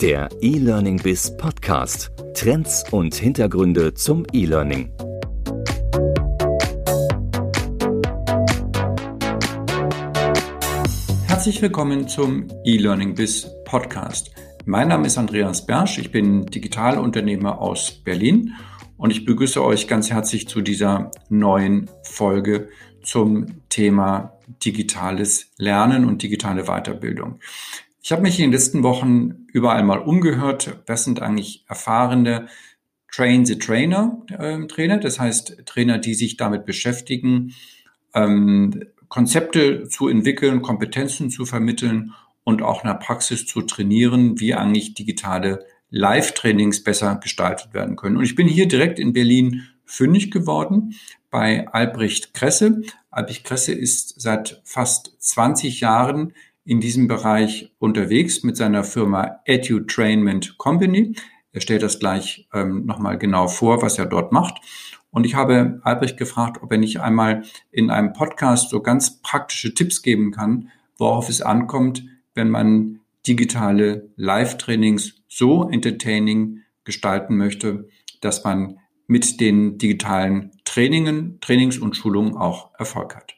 Der E-Learning Biz Podcast. Trends und Hintergründe zum E-Learning. Herzlich willkommen zum E-Learning Biz Podcast. Mein Name ist Andreas Bersch, ich bin Digitalunternehmer aus Berlin und ich begrüße euch ganz herzlich zu dieser neuen Folge zum Thema digitales Lernen und digitale Weiterbildung. Ich habe mich in den letzten Wochen überall mal umgehört. Was sind eigentlich erfahrene Train the Trainer äh, Trainer? Das heißt Trainer, die sich damit beschäftigen, ähm, Konzepte zu entwickeln, Kompetenzen zu vermitteln und auch in der Praxis zu trainieren, wie eigentlich digitale Live-Trainings besser gestaltet werden können. Und ich bin hier direkt in Berlin fündig geworden bei Albrecht Kresse. Albrecht Kresse ist seit fast 20 Jahren in diesem Bereich unterwegs mit seiner Firma Edutrainment Company. Er stellt das gleich ähm, nochmal genau vor, was er dort macht. Und ich habe Albrecht gefragt, ob er nicht einmal in einem Podcast so ganz praktische Tipps geben kann, worauf es ankommt, wenn man digitale Live-Trainings so entertaining gestalten möchte, dass man mit den digitalen Trainingen, Trainings und Schulungen auch Erfolg hat.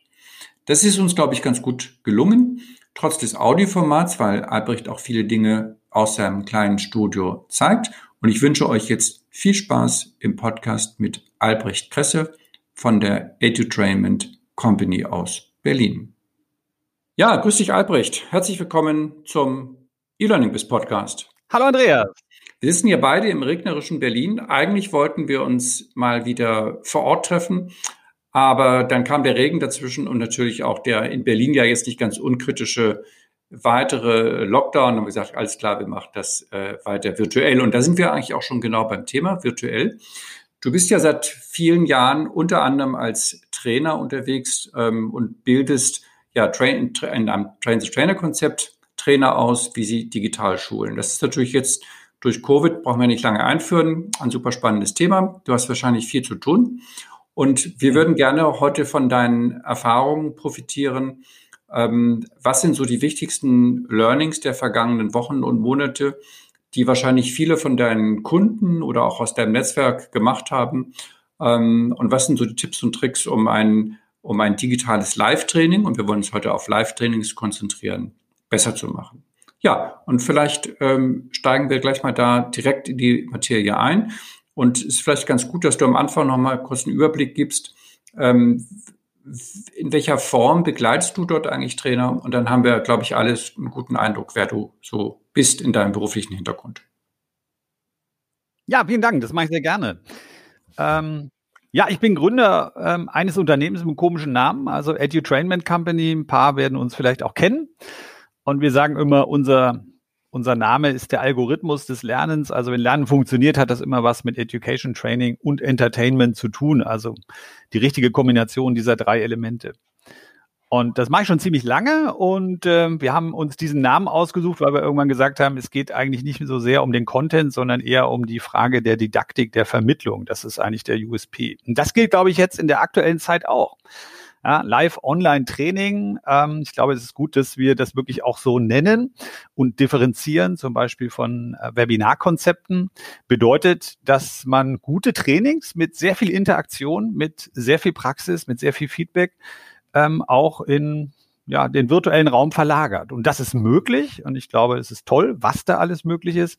Das ist uns, glaube ich, ganz gut gelungen, trotz des Audioformats, weil Albrecht auch viele Dinge aus seinem kleinen Studio zeigt. Und ich wünsche euch jetzt viel Spaß im Podcast mit Albrecht Kresse von der Edutrainment Company aus Berlin. Ja, grüß dich Albrecht. Herzlich willkommen zum E-Learning Biz Podcast. Hallo Andreas. Wir sitzen hier beide im regnerischen Berlin. Eigentlich wollten wir uns mal wieder vor Ort treffen, aber dann kam der Regen dazwischen und natürlich auch der in Berlin ja jetzt nicht ganz unkritische weitere Lockdown. Und wir gesagt, alles klar, wir machen das äh, weiter virtuell. Und da sind wir eigentlich auch schon genau beim Thema virtuell. Du bist ja seit vielen Jahren unter anderem als Trainer unterwegs ähm, und bildest ja Train, in einem Train-the-Trainer-Konzept Trainer aus, wie sie digital schulen. Das ist natürlich jetzt durch Covid brauchen wir nicht lange einführen. Ein super spannendes Thema. Du hast wahrscheinlich viel zu tun. Und wir würden gerne heute von deinen Erfahrungen profitieren. Ähm, was sind so die wichtigsten Learnings der vergangenen Wochen und Monate, die wahrscheinlich viele von deinen Kunden oder auch aus deinem Netzwerk gemacht haben? Ähm, und was sind so die Tipps und Tricks, um ein, um ein digitales Live-Training, und wir wollen uns heute auf Live-Trainings konzentrieren, besser zu machen? Ja, und vielleicht ähm, steigen wir gleich mal da direkt in die Materie ein. Und es ist vielleicht ganz gut, dass du am Anfang noch mal kurz einen Überblick gibst, ähm, in welcher Form begleitest du dort eigentlich Trainer? Und dann haben wir, glaube ich, alles einen guten Eindruck, wer du so bist in deinem beruflichen Hintergrund. Ja, vielen Dank, das mache ich sehr gerne. Ähm, ja, ich bin Gründer ähm, eines Unternehmens mit einem komischen Namen, also Edutrainment Company. Ein paar werden uns vielleicht auch kennen. Und wir sagen immer, unser, unser Name ist der Algorithmus des Lernens. Also wenn Lernen funktioniert, hat das immer was mit Education, Training und Entertainment zu tun. Also die richtige Kombination dieser drei Elemente. Und das mache ich schon ziemlich lange und äh, wir haben uns diesen Namen ausgesucht, weil wir irgendwann gesagt haben, es geht eigentlich nicht so sehr um den Content, sondern eher um die Frage der Didaktik, der Vermittlung. Das ist eigentlich der USP. Und das gilt, glaube ich, jetzt in der aktuellen Zeit auch. Ja, Live-Online-Training. Ähm, ich glaube, es ist gut, dass wir das wirklich auch so nennen und differenzieren, zum Beispiel von äh, Webinarkonzepten. Bedeutet, dass man gute Trainings mit sehr viel Interaktion, mit sehr viel Praxis, mit sehr viel Feedback ähm, auch in ja, den virtuellen Raum verlagert. Und das ist möglich. Und ich glaube, es ist toll, was da alles möglich ist.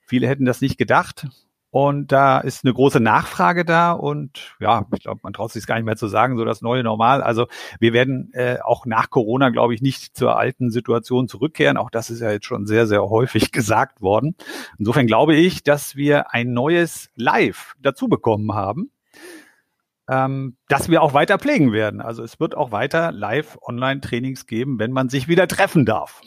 Viele hätten das nicht gedacht. Und da ist eine große Nachfrage da und ja, ich glaube, man traut sich gar nicht mehr zu sagen, so das neue Normal. Also wir werden äh, auch nach Corona, glaube ich, nicht zur alten Situation zurückkehren. Auch das ist ja jetzt schon sehr, sehr häufig gesagt worden. Insofern glaube ich, dass wir ein neues Live dazu bekommen haben, ähm, das wir auch weiter pflegen werden. Also es wird auch weiter Live-Online-Trainings geben, wenn man sich wieder treffen darf.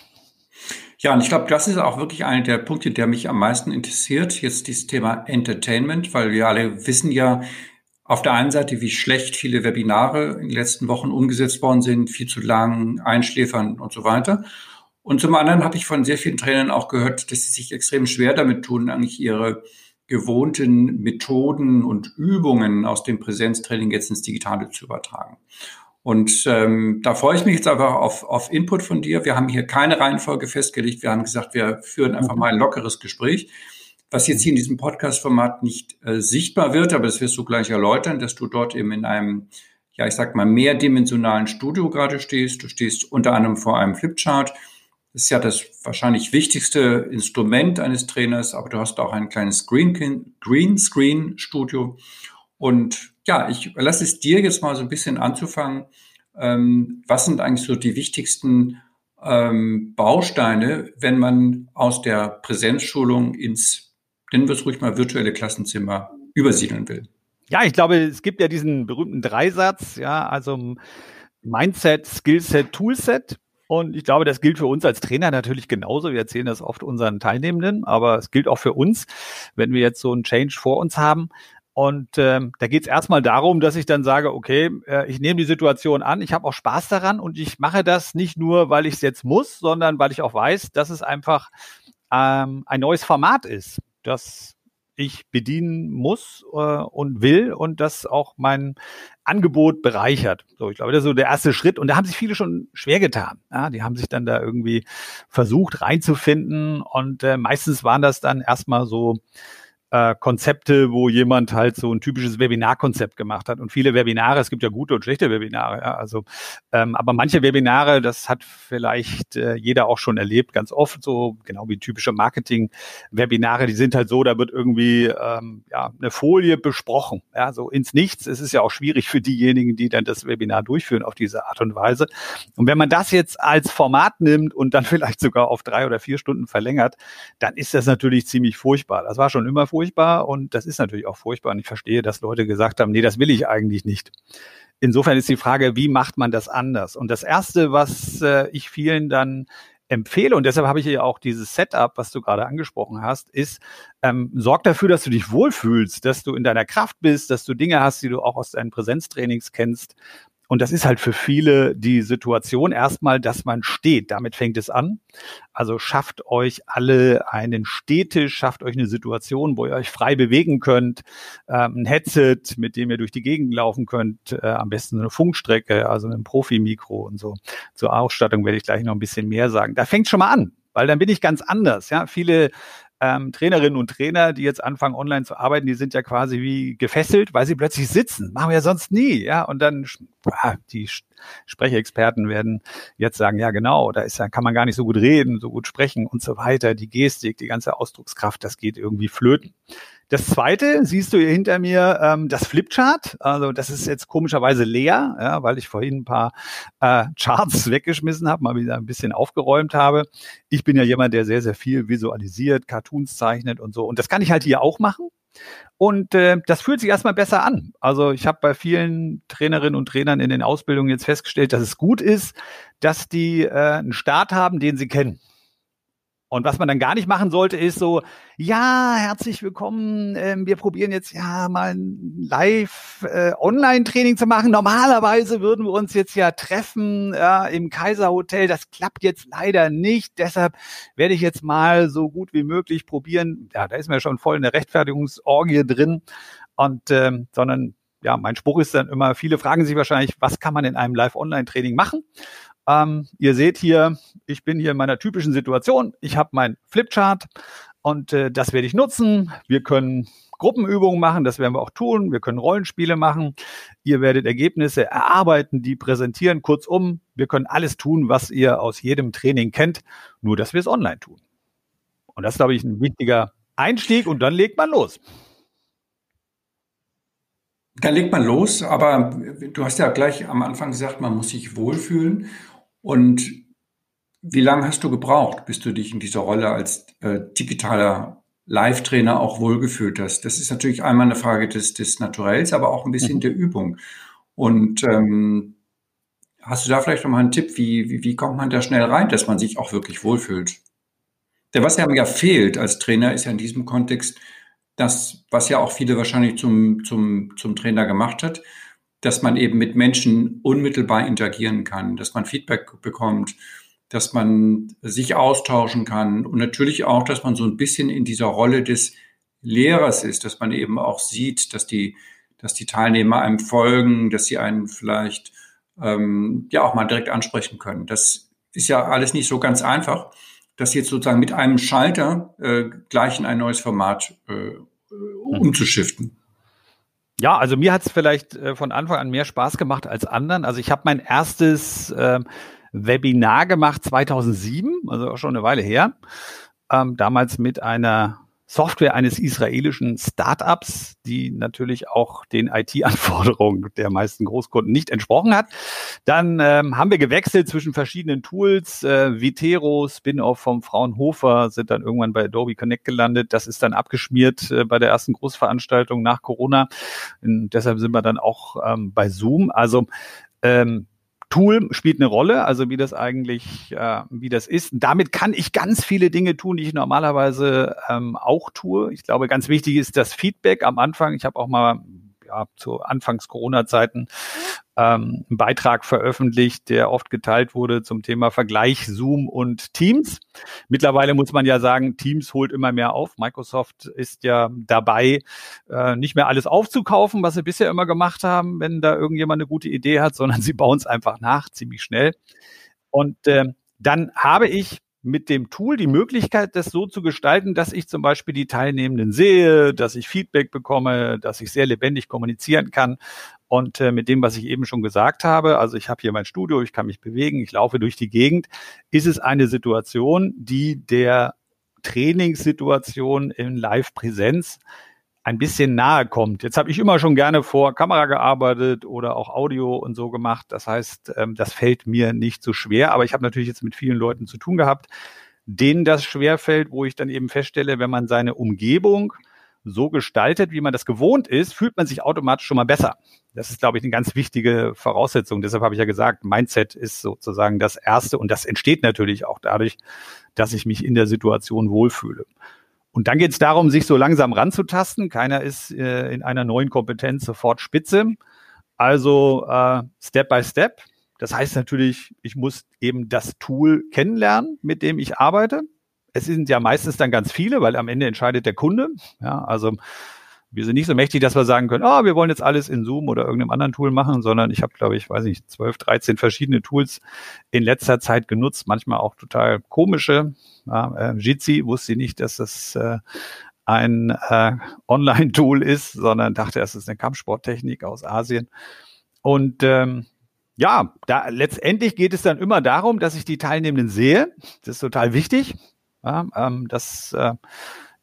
Ja, und ich glaube, das ist auch wirklich einer der Punkte, der mich am meisten interessiert, jetzt dieses Thema Entertainment, weil wir alle wissen ja auf der einen Seite, wie schlecht viele Webinare in den letzten Wochen umgesetzt worden sind, viel zu lang, einschläfern und so weiter. Und zum anderen habe ich von sehr vielen Trainern auch gehört, dass sie sich extrem schwer damit tun, eigentlich ihre gewohnten Methoden und Übungen aus dem Präsenztraining jetzt ins Digitale zu übertragen. Und ähm, da freue ich mich jetzt einfach auf, auf Input von dir. Wir haben hier keine Reihenfolge festgelegt. Wir haben gesagt, wir führen einfach mal ein lockeres Gespräch, was jetzt hier in diesem Podcast-Format nicht äh, sichtbar wird, aber das wirst du gleich erläutern, dass du dort eben in einem, ja, ich sag mal, mehrdimensionalen Studio gerade stehst. Du stehst unter anderem vor einem Flipchart. Das ist ja das wahrscheinlich wichtigste Instrument eines Trainers, aber du hast auch ein kleines Greenscreen-Studio. Und ja, ich lasse es dir jetzt mal so ein bisschen anzufangen. Ähm, was sind eigentlich so die wichtigsten ähm, Bausteine, wenn man aus der Präsenzschulung ins, nennen wir es ruhig mal, virtuelle Klassenzimmer übersiedeln will? Ja, ich glaube, es gibt ja diesen berühmten Dreisatz, ja, also Mindset, Skillset, Toolset. Und ich glaube, das gilt für uns als Trainer natürlich genauso. Wir erzählen das oft unseren Teilnehmenden, aber es gilt auch für uns, wenn wir jetzt so einen Change vor uns haben. Und ähm, da geht es erstmal darum, dass ich dann sage, okay, äh, ich nehme die Situation an, ich habe auch Spaß daran und ich mache das nicht nur, weil ich es jetzt muss, sondern weil ich auch weiß, dass es einfach ähm, ein neues Format ist, das ich bedienen muss äh, und will und das auch mein Angebot bereichert. So, ich glaube, das ist so der erste Schritt. Und da haben sich viele schon schwer getan. Ja, die haben sich dann da irgendwie versucht reinzufinden und äh, meistens waren das dann erstmal so äh, Konzepte, wo jemand halt so ein typisches Webinarkonzept gemacht hat. Und viele Webinare, es gibt ja gute und schlechte Webinare, ja, also ähm, aber manche Webinare, das hat vielleicht äh, jeder auch schon erlebt, ganz oft so, genau wie typische Marketing-Webinare, die sind halt so, da wird irgendwie ähm, ja eine Folie besprochen, ja, so ins Nichts. Es ist ja auch schwierig für diejenigen, die dann das Webinar durchführen auf diese Art und Weise. Und wenn man das jetzt als Format nimmt und dann vielleicht sogar auf drei oder vier Stunden verlängert, dann ist das natürlich ziemlich furchtbar. Das war schon immer furchtbar furchtbar und das ist natürlich auch furchtbar. Und ich verstehe, dass Leute gesagt haben, nee, das will ich eigentlich nicht. Insofern ist die Frage, wie macht man das anders? Und das Erste, was äh, ich vielen dann empfehle, und deshalb habe ich ja auch dieses Setup, was du gerade angesprochen hast, ist, ähm, sorg dafür, dass du dich wohlfühlst, dass du in deiner Kraft bist, dass du Dinge hast, die du auch aus deinen Präsenztrainings kennst, und das ist halt für viele die Situation erstmal, dass man steht. Damit fängt es an. Also schafft euch alle einen Stehtisch, schafft euch eine Situation, wo ihr euch frei bewegen könnt. Ähm, ein Headset, mit dem ihr durch die Gegend laufen könnt. Äh, am besten eine Funkstrecke, also ein Profi-Mikro und so. Zur Ausstattung werde ich gleich noch ein bisschen mehr sagen. Da fängt schon mal an weil dann bin ich ganz anders. Ja, viele ähm, Trainerinnen und Trainer, die jetzt anfangen, online zu arbeiten, die sind ja quasi wie gefesselt, weil sie plötzlich sitzen. Machen wir ja sonst nie, ja. Und dann ah, die Sprechexperten werden jetzt sagen, ja genau, da ist ja, kann man gar nicht so gut reden, so gut sprechen und so weiter. Die Gestik, die ganze Ausdruckskraft, das geht irgendwie flöten. Das zweite siehst du hier hinter mir, ähm, das Flipchart. Also das ist jetzt komischerweise leer, ja, weil ich vorhin ein paar äh, Charts weggeschmissen habe, mal wieder ein bisschen aufgeräumt habe. Ich bin ja jemand, der sehr, sehr viel visualisiert, Cartoons zeichnet und so. Und das kann ich halt hier auch machen. Und äh, das fühlt sich erstmal besser an. Also ich habe bei vielen Trainerinnen und Trainern in den Ausbildungen jetzt festgestellt, dass es gut ist, dass die äh, einen Start haben, den sie kennen. Und was man dann gar nicht machen sollte, ist so, ja, herzlich willkommen, ähm, wir probieren jetzt ja mal ein Live-Online-Training äh, zu machen. Normalerweise würden wir uns jetzt ja treffen ja, im Kaiserhotel. Das klappt jetzt leider nicht. Deshalb werde ich jetzt mal so gut wie möglich probieren. Ja, da ist mir schon voll eine Rechtfertigungsorgie drin. Und ähm, sondern ja, mein Spruch ist dann immer, viele fragen sich wahrscheinlich, was kann man in einem Live-Online-Training machen? Ähm, ihr seht hier, ich bin hier in meiner typischen Situation. Ich habe mein Flipchart und äh, das werde ich nutzen. Wir können Gruppenübungen machen, das werden wir auch tun. Wir können Rollenspiele machen. Ihr werdet Ergebnisse erarbeiten, die präsentieren. Kurzum, wir können alles tun, was ihr aus jedem Training kennt, nur dass wir es online tun. Und das ist, glaube ich, ein wichtiger Einstieg und dann legt man los. Dann legt man los, aber du hast ja gleich am Anfang gesagt, man muss sich wohlfühlen. Und wie lange hast du gebraucht, bis du dich in dieser Rolle als äh, digitaler Live-Trainer auch wohlgefühlt hast? Das ist natürlich einmal eine Frage des, des Naturells, aber auch ein bisschen mhm. der Übung. Und ähm, hast du da vielleicht noch mal einen Tipp, wie, wie, wie kommt man da schnell rein, dass man sich auch wirklich wohlfühlt? Denn was ja fehlt als Trainer, ist ja in diesem Kontext das, was ja auch viele wahrscheinlich zum, zum, zum Trainer gemacht hat, dass man eben mit Menschen unmittelbar interagieren kann, dass man Feedback bekommt, dass man sich austauschen kann und natürlich auch, dass man so ein bisschen in dieser Rolle des Lehrers ist, dass man eben auch sieht, dass die, dass die Teilnehmer einem folgen, dass sie einen vielleicht ähm, ja auch mal direkt ansprechen können. Das ist ja alles nicht so ganz einfach, das jetzt sozusagen mit einem Schalter äh, gleich in ein neues Format äh, umzuschiften. Ja, also mir hat es vielleicht äh, von Anfang an mehr Spaß gemacht als anderen. Also ich habe mein erstes äh, Webinar gemacht 2007, also auch schon eine Weile her. Ähm, damals mit einer Software eines israelischen Startups, die natürlich auch den IT-Anforderungen der meisten Großkunden nicht entsprochen hat. Dann ähm, haben wir gewechselt zwischen verschiedenen Tools. Äh, Vitero, Spin-off vom Fraunhofer, sind dann irgendwann bei Adobe Connect gelandet. Das ist dann abgeschmiert äh, bei der ersten Großveranstaltung nach Corona. Und deshalb sind wir dann auch ähm, bei Zoom. Also ähm, Tool spielt eine Rolle, also wie das eigentlich, äh, wie das ist. damit kann ich ganz viele Dinge tun, die ich normalerweise ähm, auch tue. Ich glaube, ganz wichtig ist das Feedback am Anfang. Ich habe auch mal ja, zu Anfangs Corona-Zeiten ähm, einen Beitrag veröffentlicht, der oft geteilt wurde zum Thema Vergleich Zoom und Teams. Mittlerweile muss man ja sagen, Teams holt immer mehr auf. Microsoft ist ja dabei, äh, nicht mehr alles aufzukaufen, was sie bisher immer gemacht haben, wenn da irgendjemand eine gute Idee hat, sondern sie bauen es einfach nach, ziemlich schnell. Und äh, dann habe ich mit dem Tool die Möglichkeit, das so zu gestalten, dass ich zum Beispiel die Teilnehmenden sehe, dass ich Feedback bekomme, dass ich sehr lebendig kommunizieren kann. Und äh, mit dem, was ich eben schon gesagt habe, also ich habe hier mein Studio, ich kann mich bewegen, ich laufe durch die Gegend, ist es eine Situation, die der Trainingssituation in Live-Präsenz ein bisschen nahe kommt. Jetzt habe ich immer schon gerne vor Kamera gearbeitet oder auch Audio und so gemacht. Das heißt, ähm, das fällt mir nicht so schwer. Aber ich habe natürlich jetzt mit vielen Leuten zu tun gehabt, denen das schwer fällt, wo ich dann eben feststelle, wenn man seine Umgebung so gestaltet, wie man das gewohnt ist, fühlt man sich automatisch schon mal besser. Das ist, glaube ich, eine ganz wichtige Voraussetzung. Deshalb habe ich ja gesagt, Mindset ist sozusagen das Erste und das entsteht natürlich auch dadurch, dass ich mich in der Situation wohlfühle. Und dann geht es darum, sich so langsam ranzutasten. Keiner ist äh, in einer neuen Kompetenz sofort Spitze. Also äh, Step by Step. Das heißt natürlich, ich muss eben das Tool kennenlernen, mit dem ich arbeite. Es sind ja meistens dann ganz viele, weil am Ende entscheidet der Kunde. Ja, also wir sind nicht so mächtig, dass wir sagen können, oh, wir wollen jetzt alles in Zoom oder irgendeinem anderen Tool machen, sondern ich habe, glaube ich, weiß nicht, 12, 13 verschiedene Tools in letzter Zeit genutzt, manchmal auch total komische. Äh, Jitsi wusste nicht, dass das äh, ein äh, Online-Tool ist, sondern dachte, es ist eine Kampfsporttechnik aus Asien. Und ähm, ja, da letztendlich geht es dann immer darum, dass ich die Teilnehmenden sehe. Das ist total wichtig. Ja, ähm, das äh,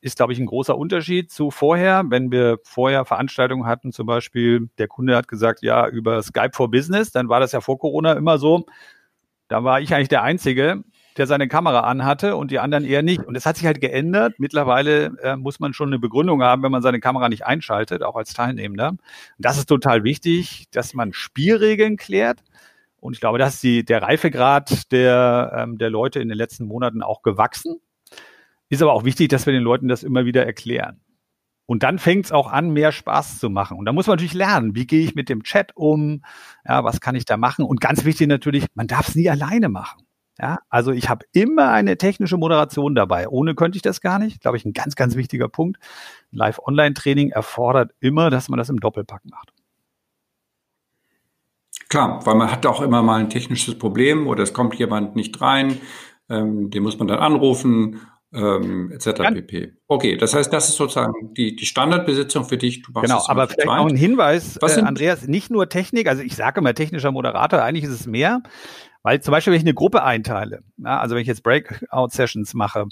ist, glaube ich, ein großer Unterschied zu vorher. Wenn wir vorher Veranstaltungen hatten, zum Beispiel, der Kunde hat gesagt, ja, über Skype for Business, dann war das ja vor Corona immer so. Da war ich eigentlich der Einzige, der seine Kamera anhatte und die anderen eher nicht. Und das hat sich halt geändert. Mittlerweile äh, muss man schon eine Begründung haben, wenn man seine Kamera nicht einschaltet, auch als Teilnehmender. Und das ist total wichtig, dass man Spielregeln klärt. Und ich glaube, das ist die, der Reifegrad der, ähm, der Leute in den letzten Monaten auch gewachsen. Ist aber auch wichtig, dass wir den Leuten das immer wieder erklären. Und dann fängt es auch an, mehr Spaß zu machen. Und da muss man natürlich lernen, wie gehe ich mit dem Chat um, ja, was kann ich da machen? Und ganz wichtig natürlich, man darf es nie alleine machen. Ja, also ich habe immer eine technische Moderation dabei. Ohne könnte ich das gar nicht. Glaube ich, ein ganz, ganz wichtiger Punkt. Live-Online-Training erfordert immer, dass man das im Doppelpack macht. Klar, weil man hat auch immer mal ein technisches Problem oder es kommt jemand nicht rein, ähm, den muss man dann anrufen ähm, etc. Ja. pp. Okay, das heißt, das ist sozusagen die, die Standardbesitzung für dich. Du genau, aber vielleicht auch ein Hinweis, Was äh, Andreas, nicht nur Technik, also ich sage immer technischer Moderator, eigentlich ist es mehr, weil zum Beispiel, wenn ich eine Gruppe einteile, ja, also wenn ich jetzt Breakout-Sessions mache,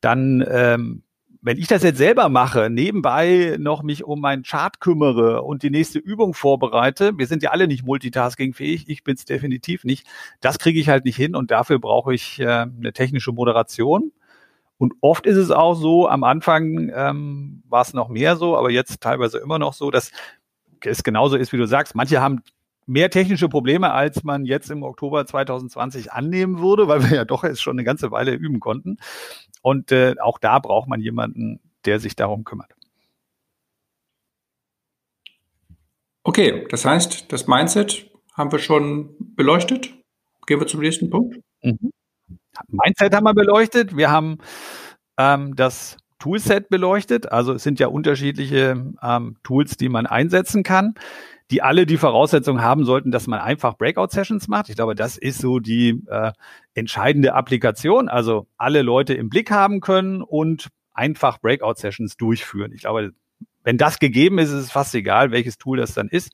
dann ähm, wenn ich das jetzt selber mache, nebenbei noch mich um meinen Chart kümmere und die nächste Übung vorbereite, wir sind ja alle nicht multitaskingfähig, ich bin es definitiv nicht, das kriege ich halt nicht hin und dafür brauche ich äh, eine technische Moderation. Und oft ist es auch so, am Anfang ähm, war es noch mehr so, aber jetzt teilweise immer noch so, dass es genauso ist, wie du sagst. Manche haben mehr technische Probleme, als man jetzt im Oktober 2020 annehmen würde, weil wir ja doch jetzt schon eine ganze Weile üben konnten. Und äh, auch da braucht man jemanden, der sich darum kümmert. Okay, das heißt, das Mindset haben wir schon beleuchtet. Gehen wir zum nächsten Punkt. Mhm. Mindset haben wir beleuchtet. Wir haben ähm, das Toolset beleuchtet. Also es sind ja unterschiedliche ähm, Tools, die man einsetzen kann, die alle die Voraussetzung haben sollten, dass man einfach Breakout-Sessions macht. Ich glaube, das ist so die äh, entscheidende Applikation. Also alle Leute im Blick haben können und einfach Breakout-Sessions durchführen. Ich glaube, wenn das gegeben ist, ist es fast egal, welches Tool das dann ist.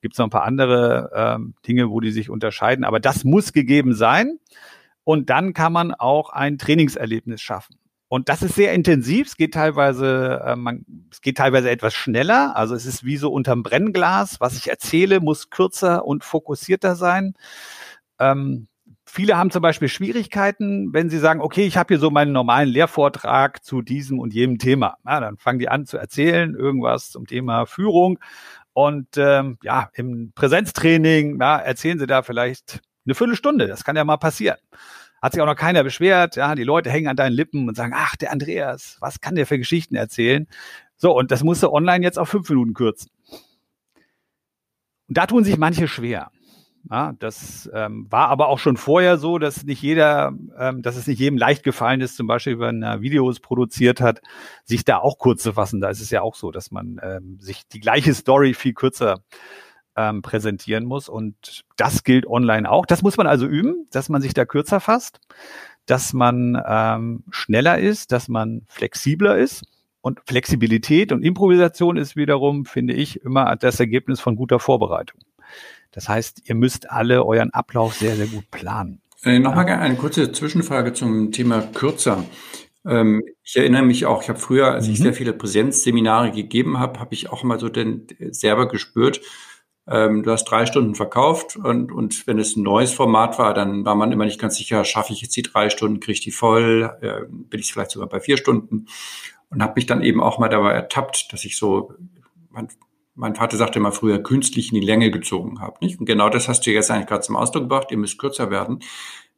Gibt es noch ein paar andere ähm, Dinge, wo die sich unterscheiden, aber das muss gegeben sein. Und dann kann man auch ein Trainingserlebnis schaffen. Und das ist sehr intensiv. Es geht teilweise, äh, man, es geht teilweise etwas schneller. Also es ist wie so unterm Brennglas. Was ich erzähle, muss kürzer und fokussierter sein. Ähm, viele haben zum Beispiel Schwierigkeiten, wenn sie sagen, okay, ich habe hier so meinen normalen Lehrvortrag zu diesem und jenem Thema. Ja, dann fangen die an zu erzählen, irgendwas zum Thema Führung. Und ähm, ja, im Präsenztraining ja, erzählen sie da vielleicht eine Viertelstunde. Das kann ja mal passieren. Hat sich auch noch keiner beschwert. Ja, die Leute hängen an deinen Lippen und sagen, ach, der Andreas, was kann der für Geschichten erzählen? So, und das musste online jetzt auf fünf Minuten kürzen. Und da tun sich manche schwer. Ja, das ähm, war aber auch schon vorher so, dass nicht jeder, ähm, dass es nicht jedem leicht gefallen ist, zum Beispiel, wenn er Videos produziert hat, sich da auch kurz zu fassen. Da ist es ja auch so, dass man ähm, sich die gleiche Story viel kürzer ähm, präsentieren muss. Und das gilt online auch. Das muss man also üben, dass man sich da kürzer fasst, dass man ähm, schneller ist, dass man flexibler ist. Und Flexibilität und Improvisation ist wiederum, finde ich, immer das Ergebnis von guter Vorbereitung. Das heißt, ihr müsst alle euren Ablauf sehr, sehr gut planen. Äh, Nochmal eine kurze Zwischenfrage zum Thema kürzer. Ähm, ich erinnere mich auch, ich habe früher, als mhm. ich sehr viele Präsenzseminare gegeben habe, habe ich auch mal so den selber gespürt, ähm, du hast drei Stunden verkauft und, und wenn es ein neues Format war, dann war man immer nicht ganz sicher, schaffe ich jetzt die drei Stunden, kriege ich die voll, äh, bin ich vielleicht sogar bei vier Stunden und habe mich dann eben auch mal dabei ertappt, dass ich so, mein, mein Vater sagte immer früher, künstlich in die Länge gezogen habe. Nicht? Und genau das hast du jetzt eigentlich gerade zum Ausdruck gebracht, ihr müsst kürzer werden.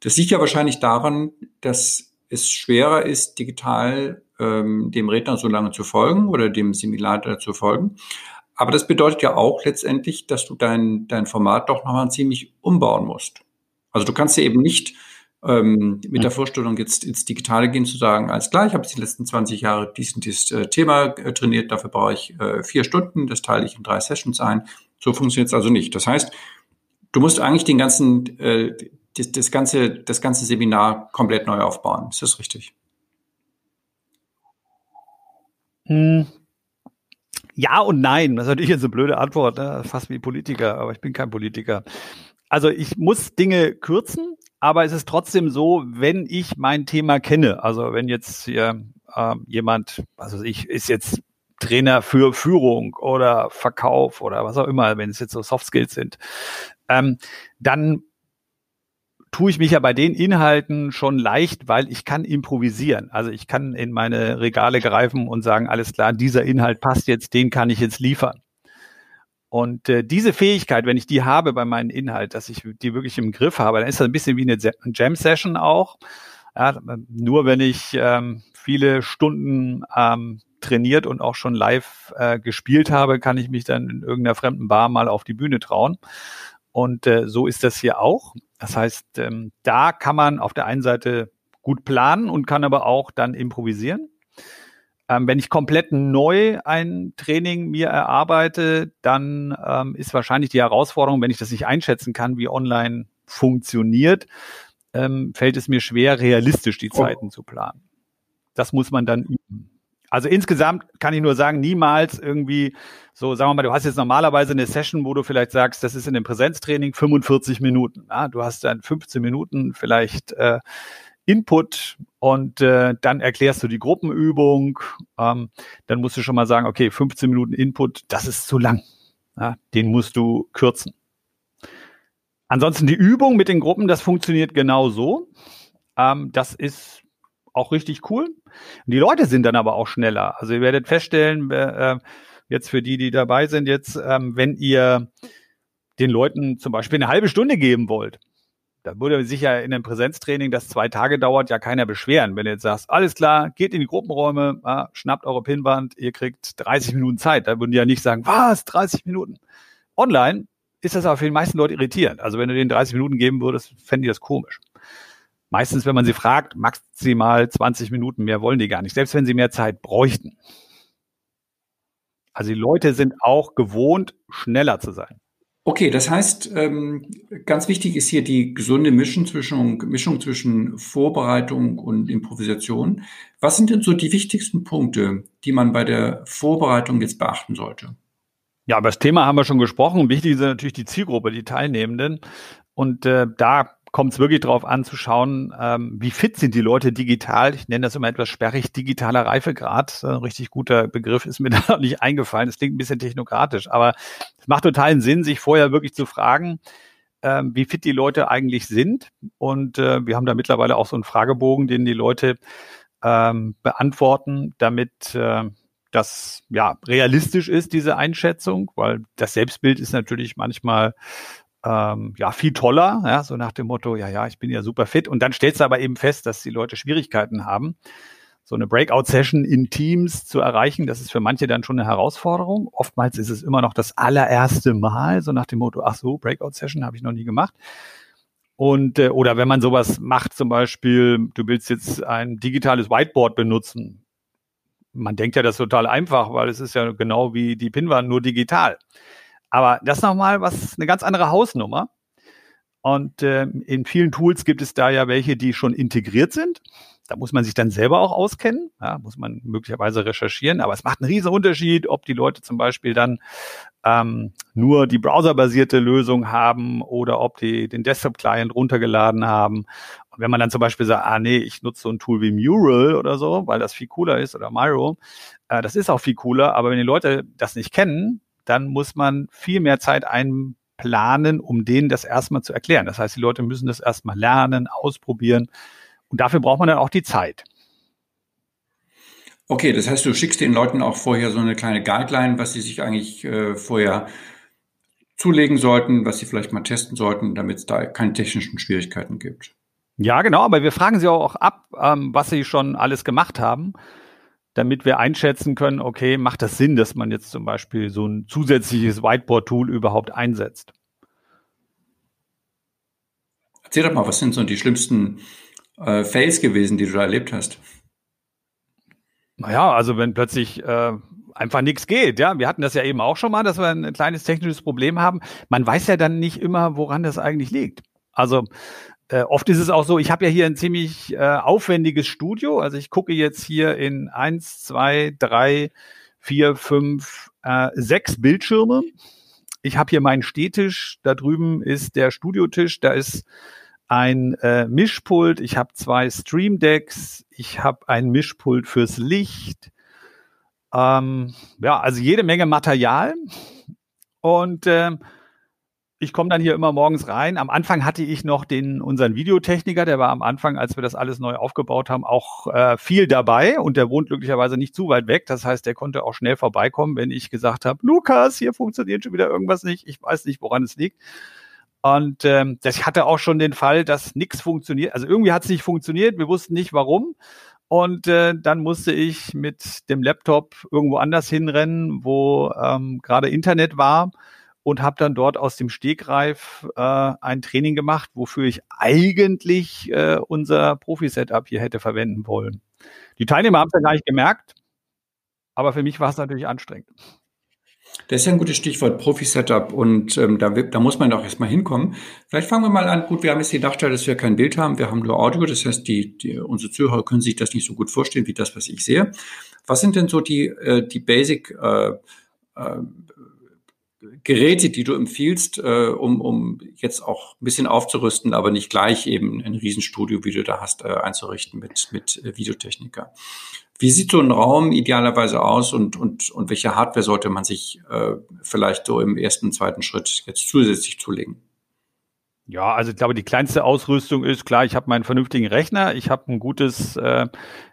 Das liegt ja wahrscheinlich daran, dass es schwerer ist, digital ähm, dem Redner so lange zu folgen oder dem Simulator zu folgen. Aber das bedeutet ja auch letztendlich, dass du dein, dein Format doch nochmal ziemlich umbauen musst. Also du kannst ja eben nicht ähm, mit der Vorstellung jetzt ins Digitale gehen zu sagen, alles klar, ich habe die letzten 20 Jahre dies und dieses äh, Thema äh, trainiert, dafür brauche ich äh, vier Stunden, das teile ich in drei Sessions ein. So funktioniert es also nicht. Das heißt, du musst eigentlich den ganzen, äh, das, das, ganze, das ganze Seminar komplett neu aufbauen. Ist das richtig? Hm. Ja und nein. Das ist natürlich jetzt eine blöde Antwort, ne? fast wie Politiker, aber ich bin kein Politiker. Also ich muss Dinge kürzen, aber es ist trotzdem so, wenn ich mein Thema kenne, also wenn jetzt hier äh, jemand, also ich ist jetzt Trainer für Führung oder Verkauf oder was auch immer, wenn es jetzt so Soft Skills sind, ähm, dann tue ich mich ja bei den Inhalten schon leicht, weil ich kann improvisieren. Also ich kann in meine Regale greifen und sagen, alles klar, dieser Inhalt passt jetzt, den kann ich jetzt liefern. Und äh, diese Fähigkeit, wenn ich die habe bei meinem Inhalt, dass ich die wirklich im Griff habe, dann ist das ein bisschen wie eine Jam-Session auch. Ja, nur wenn ich ähm, viele Stunden ähm, trainiert und auch schon live äh, gespielt habe, kann ich mich dann in irgendeiner fremden Bar mal auf die Bühne trauen. Und äh, so ist das hier auch. Das heißt, ähm, da kann man auf der einen Seite gut planen und kann aber auch dann improvisieren. Ähm, wenn ich komplett neu ein Training mir erarbeite, dann ähm, ist wahrscheinlich die Herausforderung, wenn ich das nicht einschätzen kann, wie online funktioniert, ähm, fällt es mir schwer, realistisch die oh. Zeiten oh. zu planen. Das muss man dann üben. Also insgesamt kann ich nur sagen, niemals irgendwie so, sagen wir mal, du hast jetzt normalerweise eine Session, wo du vielleicht sagst, das ist in dem Präsenztraining 45 Minuten. Ja, du hast dann 15 Minuten vielleicht äh, Input und äh, dann erklärst du die Gruppenübung. Ähm, dann musst du schon mal sagen, okay, 15 Minuten Input, das ist zu lang. Ja, den musst du kürzen. Ansonsten die Übung mit den Gruppen, das funktioniert genau so. Ähm, das ist auch richtig cool. Die Leute sind dann aber auch schneller. Also ihr werdet feststellen, äh, jetzt für die, die dabei sind, jetzt, ähm, wenn ihr den Leuten zum Beispiel eine halbe Stunde geben wollt, da würde sich ja in einem Präsenztraining, das zwei Tage dauert, ja keiner beschweren. Wenn du jetzt sagst, alles klar, geht in die Gruppenräume, ah, schnappt eure Pinwand, ihr kriegt 30 Minuten Zeit. Da würden die ja nicht sagen, was, 30 Minuten. Online ist das aber für die meisten Leute irritierend. Also wenn du denen 30 Minuten geben würdest, fänden die das komisch. Meistens, wenn man sie fragt, maximal 20 Minuten mehr wollen die gar nicht, selbst wenn sie mehr Zeit bräuchten. Also die Leute sind auch gewohnt, schneller zu sein. Okay, das heißt, ähm, ganz wichtig ist hier die gesunde Mischung zwischen, Mischung zwischen Vorbereitung und Improvisation. Was sind denn so die wichtigsten Punkte, die man bei der Vorbereitung jetzt beachten sollte? Ja, über das Thema haben wir schon gesprochen. Wichtig ist natürlich die Zielgruppe, die Teilnehmenden. Und äh, da kommt es wirklich darauf an zu schauen, ähm, wie fit sind die Leute digital. Ich nenne das immer etwas sperrig, digitaler Reifegrad. Ein richtig guter Begriff ist mir da noch nicht eingefallen. Das klingt ein bisschen technokratisch, aber es macht totalen Sinn, sich vorher wirklich zu fragen, ähm, wie fit die Leute eigentlich sind. Und äh, wir haben da mittlerweile auch so einen Fragebogen, den die Leute ähm, beantworten, damit äh, das ja realistisch ist, diese Einschätzung, weil das Selbstbild ist natürlich manchmal ähm, ja viel toller, ja, so nach dem Motto, ja, ja, ich bin ja super fit. Und dann stellst du aber eben fest, dass die Leute Schwierigkeiten haben, so eine Breakout-Session in Teams zu erreichen. Das ist für manche dann schon eine Herausforderung. Oftmals ist es immer noch das allererste Mal, so nach dem Motto, ach so, Breakout-Session habe ich noch nie gemacht. Und äh, oder wenn man sowas macht, zum Beispiel, du willst jetzt ein digitales Whiteboard benutzen. Man denkt ja, das ist total einfach, weil es ist ja genau wie die Pinwand, nur digital. Aber das nochmal was, eine ganz andere Hausnummer. Und äh, in vielen Tools gibt es da ja welche, die schon integriert sind. Da muss man sich dann selber auch auskennen, ja, muss man möglicherweise recherchieren. Aber es macht einen riesen Unterschied, ob die Leute zum Beispiel dann ähm, nur die browserbasierte Lösung haben oder ob die den Desktop-Client runtergeladen haben. Und wenn man dann zum Beispiel sagt, ah nee, ich nutze so ein Tool wie Mural oder so, weil das viel cooler ist oder Miro, äh, das ist auch viel cooler. Aber wenn die Leute das nicht kennen, dann muss man viel mehr Zeit einplanen, um denen das erstmal zu erklären. Das heißt, die Leute müssen das erstmal lernen, ausprobieren. Und dafür braucht man dann auch die Zeit. Okay, das heißt, du schickst den Leuten auch vorher so eine kleine Guideline, was sie sich eigentlich äh, vorher zulegen sollten, was sie vielleicht mal testen sollten, damit es da keine technischen Schwierigkeiten gibt. Ja, genau, aber wir fragen sie auch ab, ähm, was sie schon alles gemacht haben damit wir einschätzen können, okay, macht das Sinn, dass man jetzt zum Beispiel so ein zusätzliches Whiteboard-Tool überhaupt einsetzt? Erzähl doch mal, was sind so die schlimmsten äh, Fails gewesen, die du da erlebt hast? Naja, also wenn plötzlich äh, einfach nichts geht, ja. Wir hatten das ja eben auch schon mal, dass wir ein kleines technisches Problem haben. Man weiß ja dann nicht immer, woran das eigentlich liegt. Also äh, oft ist es auch so, ich habe ja hier ein ziemlich äh, aufwendiges Studio. Also ich gucke jetzt hier in eins, zwei, drei, vier, fünf, äh, sechs Bildschirme. Ich habe hier meinen Stehtisch. Da drüben ist der Studiotisch. Da ist ein äh, Mischpult. Ich habe zwei Stream Decks. Ich habe ein Mischpult fürs Licht. Ähm, ja, also jede Menge Material. Und äh, ich komme dann hier immer morgens rein. Am Anfang hatte ich noch den unseren Videotechniker, der war am Anfang, als wir das alles neu aufgebaut haben, auch äh, viel dabei und der wohnt glücklicherweise nicht zu weit weg. Das heißt, der konnte auch schnell vorbeikommen, wenn ich gesagt habe, Lukas, hier funktioniert schon wieder irgendwas nicht. Ich weiß nicht, woran es liegt. Und ähm, das hatte auch schon den Fall, dass nichts funktioniert. Also irgendwie hat es nicht funktioniert. Wir wussten nicht, warum. Und äh, dann musste ich mit dem Laptop irgendwo anders hinrennen, wo ähm, gerade Internet war und habe dann dort aus dem Stegreif äh, ein Training gemacht, wofür ich eigentlich äh, unser Profi-Setup hier hätte verwenden wollen. Die Teilnehmer haben es ja gar nicht gemerkt, aber für mich war es natürlich anstrengend. Das ist ja ein gutes Stichwort, Profi-Setup. Und ähm, da, da muss man doch erstmal hinkommen. Vielleicht fangen wir mal an. Gut, wir haben jetzt den Nachteil, dass wir kein Bild haben. Wir haben nur Audio. Das heißt, die, die, unsere Zuhörer können sich das nicht so gut vorstellen, wie das, was ich sehe. Was sind denn so die, äh, die Basic äh, äh, Geräte, die du empfiehlst, äh, um, um jetzt auch ein bisschen aufzurüsten, aber nicht gleich eben ein Riesenstudio, wie du da hast, äh, einzurichten mit, mit äh, Videotechniker. Wie sieht so ein Raum idealerweise aus und, und, und welche Hardware sollte man sich äh, vielleicht so im ersten, zweiten Schritt jetzt zusätzlich zulegen? Ja, also ich glaube, die kleinste Ausrüstung ist klar, ich habe meinen vernünftigen Rechner, ich habe ein gutes äh,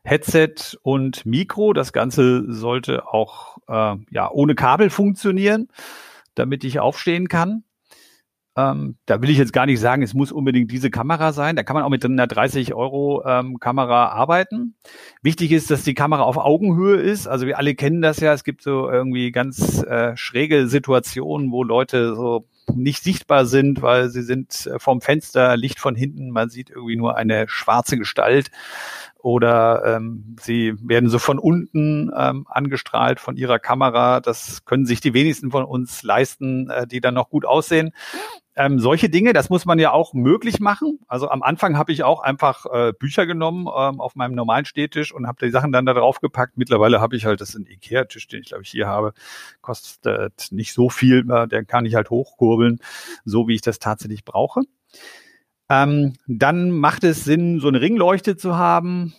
Headset und Mikro. Das Ganze sollte auch äh, ja ohne Kabel funktionieren damit ich aufstehen kann. Ähm, da will ich jetzt gar nicht sagen, es muss unbedingt diese Kamera sein. Da kann man auch mit einer 30 Euro ähm, Kamera arbeiten. Wichtig ist, dass die Kamera auf Augenhöhe ist. Also wir alle kennen das ja. Es gibt so irgendwie ganz äh, schräge Situationen, wo Leute so nicht sichtbar sind, weil sie sind äh, vom Fenster, Licht von hinten, man sieht irgendwie nur eine schwarze Gestalt oder ähm, sie werden so von unten ähm, angestrahlt von ihrer Kamera. Das können sich die wenigsten von uns leisten, äh, die dann noch gut aussehen. Ähm, solche Dinge, das muss man ja auch möglich machen. Also am Anfang habe ich auch einfach äh, Bücher genommen ähm, auf meinem normalen Stehtisch und habe die Sachen dann da drauf gepackt. Mittlerweile habe ich halt das ein Ikea-Tisch, den ich glaube ich hier habe, kostet nicht so viel, äh, der kann ich halt hochkurbeln, so wie ich das tatsächlich brauche. Ähm, dann macht es Sinn, so eine Ringleuchte zu haben.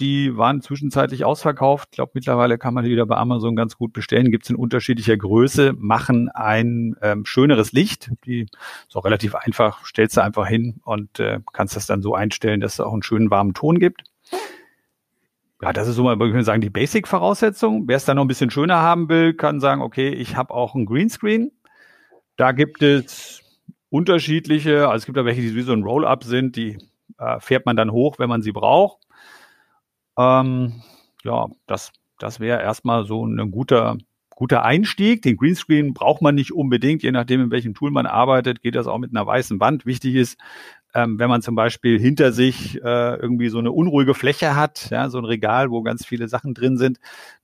Die waren zwischenzeitlich ausverkauft. Ich glaube, mittlerweile kann man die wieder bei Amazon ganz gut bestellen. Gibt es in unterschiedlicher Größe, machen ein ähm, schöneres Licht. Die ist auch relativ einfach. Stellst du einfach hin und äh, kannst das dann so einstellen, dass es auch einen schönen warmen Ton gibt. Ja, das ist so mal, ich würde sagen, die Basic-Voraussetzung. Wer es dann noch ein bisschen schöner haben will, kann sagen, okay, ich habe auch ein Greenscreen. Da gibt es unterschiedliche, also es gibt da welche, die wie so ein Roll-Up sind, die äh, fährt man dann hoch, wenn man sie braucht. Ähm, ja, das, das wäre erstmal so ein guter, guter Einstieg. Den Greenscreen braucht man nicht unbedingt, je nachdem, in welchem Tool man arbeitet, geht das auch mit einer weißen Wand. Wichtig ist, ähm, wenn man zum Beispiel hinter sich äh, irgendwie so eine unruhige Fläche hat, ja, so ein Regal, wo ganz viele Sachen drin sind,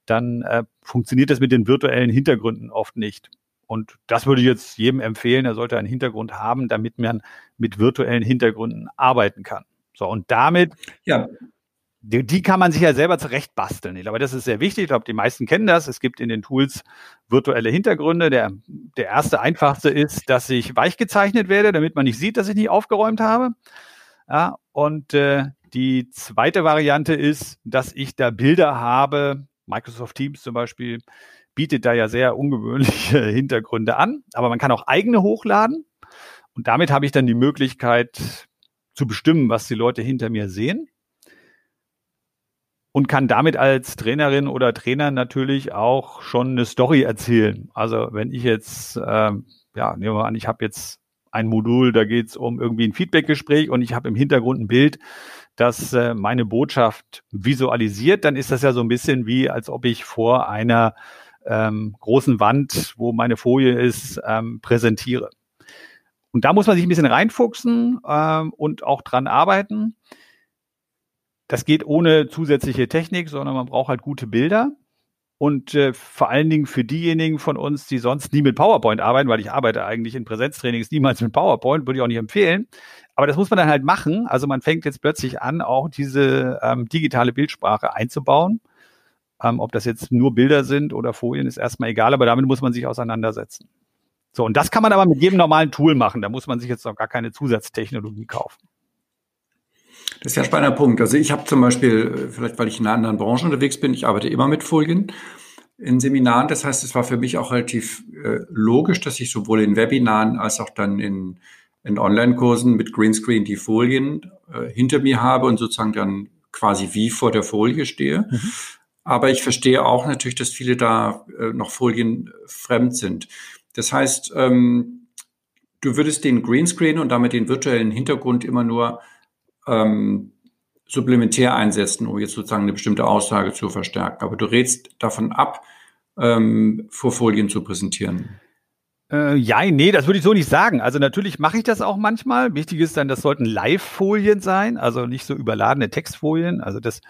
dann äh, funktioniert das mit den virtuellen Hintergründen oft nicht. Und das würde ich jetzt jedem empfehlen, er sollte einen Hintergrund haben, damit man mit virtuellen Hintergründen arbeiten kann. So, und damit, ja. Die, die kann man sich ja selber zurecht basteln. Ich glaube, das ist sehr wichtig. Ich glaube, die meisten kennen das. Es gibt in den Tools virtuelle Hintergründe. Der, der erste einfachste ist, dass ich weich gezeichnet werde, damit man nicht sieht, dass ich nicht aufgeräumt habe. Ja, und äh, die zweite Variante ist, dass ich da Bilder habe, Microsoft Teams zum Beispiel, bietet da ja sehr ungewöhnliche Hintergründe an, aber man kann auch eigene hochladen. Und damit habe ich dann die Möglichkeit zu bestimmen, was die Leute hinter mir sehen. Und kann damit als Trainerin oder Trainer natürlich auch schon eine Story erzählen. Also wenn ich jetzt, ähm, ja, nehmen wir an, ich habe jetzt ein Modul, da geht es um irgendwie ein Feedbackgespräch und ich habe im Hintergrund ein Bild, das äh, meine Botschaft visualisiert, dann ist das ja so ein bisschen wie, als ob ich vor einer ähm, großen Wand, wo meine Folie ist, ähm, präsentiere. Und da muss man sich ein bisschen reinfuchsen ähm, und auch dran arbeiten. Das geht ohne zusätzliche Technik, sondern man braucht halt gute Bilder. Und äh, vor allen Dingen für diejenigen von uns, die sonst nie mit PowerPoint arbeiten, weil ich arbeite eigentlich in Präsenztrainings niemals mit PowerPoint, würde ich auch nicht empfehlen. Aber das muss man dann halt machen. Also man fängt jetzt plötzlich an, auch diese ähm, digitale Bildsprache einzubauen. Ähm, ob das jetzt nur Bilder sind oder Folien, ist erstmal egal, aber damit muss man sich auseinandersetzen. So, und das kann man aber mit jedem normalen Tool machen. Da muss man sich jetzt noch gar keine Zusatztechnologie kaufen. Das ist ja ein spannender Punkt. Also ich habe zum Beispiel, vielleicht weil ich in einer anderen Branche unterwegs bin, ich arbeite immer mit Folien in Seminaren. Das heißt, es war für mich auch relativ äh, logisch, dass ich sowohl in Webinaren als auch dann in, in Online-Kursen mit Greenscreen die Folien äh, hinter mir habe und sozusagen dann quasi wie vor der Folie stehe. Mhm. Aber ich verstehe auch natürlich, dass viele da äh, noch Folien fremd sind. Das heißt, ähm, du würdest den Greenscreen und damit den virtuellen Hintergrund immer nur ähm, supplementär einsetzen, um jetzt sozusagen eine bestimmte Aussage zu verstärken. Aber du rätst davon ab, ähm, vor Folien zu präsentieren. Äh, ja, nee, das würde ich so nicht sagen. Also natürlich mache ich das auch manchmal. Wichtig ist dann, das sollten Live-Folien sein, also nicht so überladene Textfolien. Also das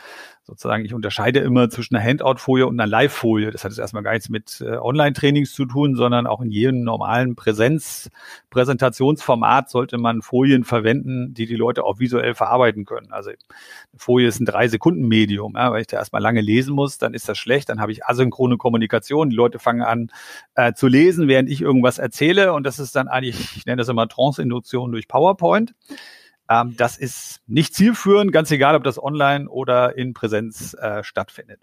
sozusagen, ich unterscheide immer zwischen einer Handout-Folie und einer Live-Folie. Das hat jetzt erstmal gar nichts mit äh, Online-Trainings zu tun, sondern auch in jedem normalen Präsenz-Präsentationsformat sollte man Folien verwenden, die die Leute auch visuell verarbeiten können. Also eine Folie ist ein Drei-Sekunden-Medium. Ja, weil ich da erstmal lange lesen muss, dann ist das schlecht. Dann habe ich asynchrone Kommunikation. Die Leute fangen an äh, zu lesen, während ich irgendwas erzähle. Und das ist dann eigentlich, ich nenne das immer Trance-Induktion durch PowerPoint. Ähm, das ist nicht zielführend, ganz egal, ob das online oder in Präsenz äh, stattfindet.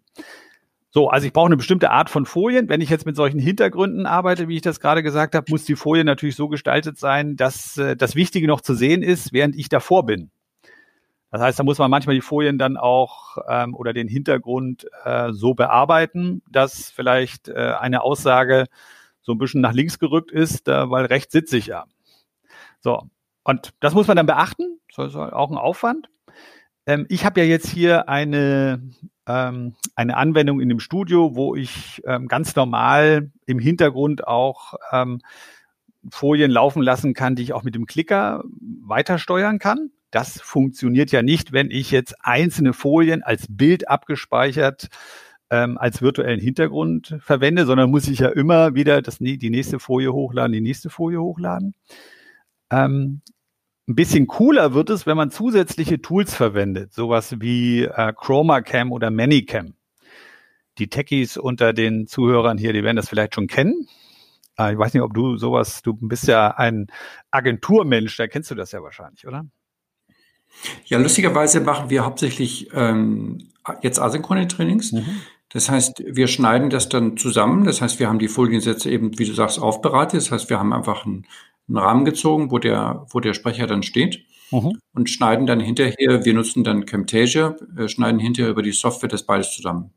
So, also ich brauche eine bestimmte Art von Folien. Wenn ich jetzt mit solchen Hintergründen arbeite, wie ich das gerade gesagt habe, muss die Folie natürlich so gestaltet sein, dass äh, das Wichtige noch zu sehen ist, während ich davor bin. Das heißt, da muss man manchmal die Folien dann auch ähm, oder den Hintergrund äh, so bearbeiten, dass vielleicht äh, eine Aussage so ein bisschen nach links gerückt ist, äh, weil rechts sitze ich ja. So, und das muss man dann beachten. Das ist auch ein Aufwand. Ähm, ich habe ja jetzt hier eine, ähm, eine Anwendung in dem Studio, wo ich ähm, ganz normal im Hintergrund auch ähm, Folien laufen lassen kann, die ich auch mit dem Klicker weiter steuern kann. Das funktioniert ja nicht, wenn ich jetzt einzelne Folien als Bild abgespeichert ähm, als virtuellen Hintergrund verwende, sondern muss ich ja immer wieder das, die nächste Folie hochladen, die nächste Folie hochladen. Ähm, ein bisschen cooler wird es, wenn man zusätzliche Tools verwendet, sowas wie äh, Chroma Cam oder Manycam. Die Techies unter den Zuhörern hier, die werden das vielleicht schon kennen. Äh, ich weiß nicht, ob du sowas, du bist ja ein Agenturmensch, da kennst du das ja wahrscheinlich, oder? Ja, lustigerweise machen wir hauptsächlich ähm, jetzt asynchrone Trainings. Mhm. Das heißt, wir schneiden das dann zusammen. Das heißt, wir haben die Foliensätze eben, wie du sagst, aufbereitet. Das heißt, wir haben einfach einen, einen Rahmen gezogen, wo der, wo der Sprecher dann steht mhm. und schneiden dann hinterher, wir nutzen dann Camtasia, äh, schneiden hinterher über die Software das beides zusammen.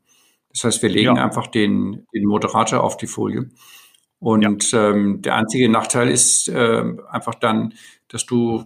Das heißt, wir legen ja. einfach den, den Moderator auf die Folie. Und ja. ähm, der einzige Nachteil ist äh, einfach dann, dass du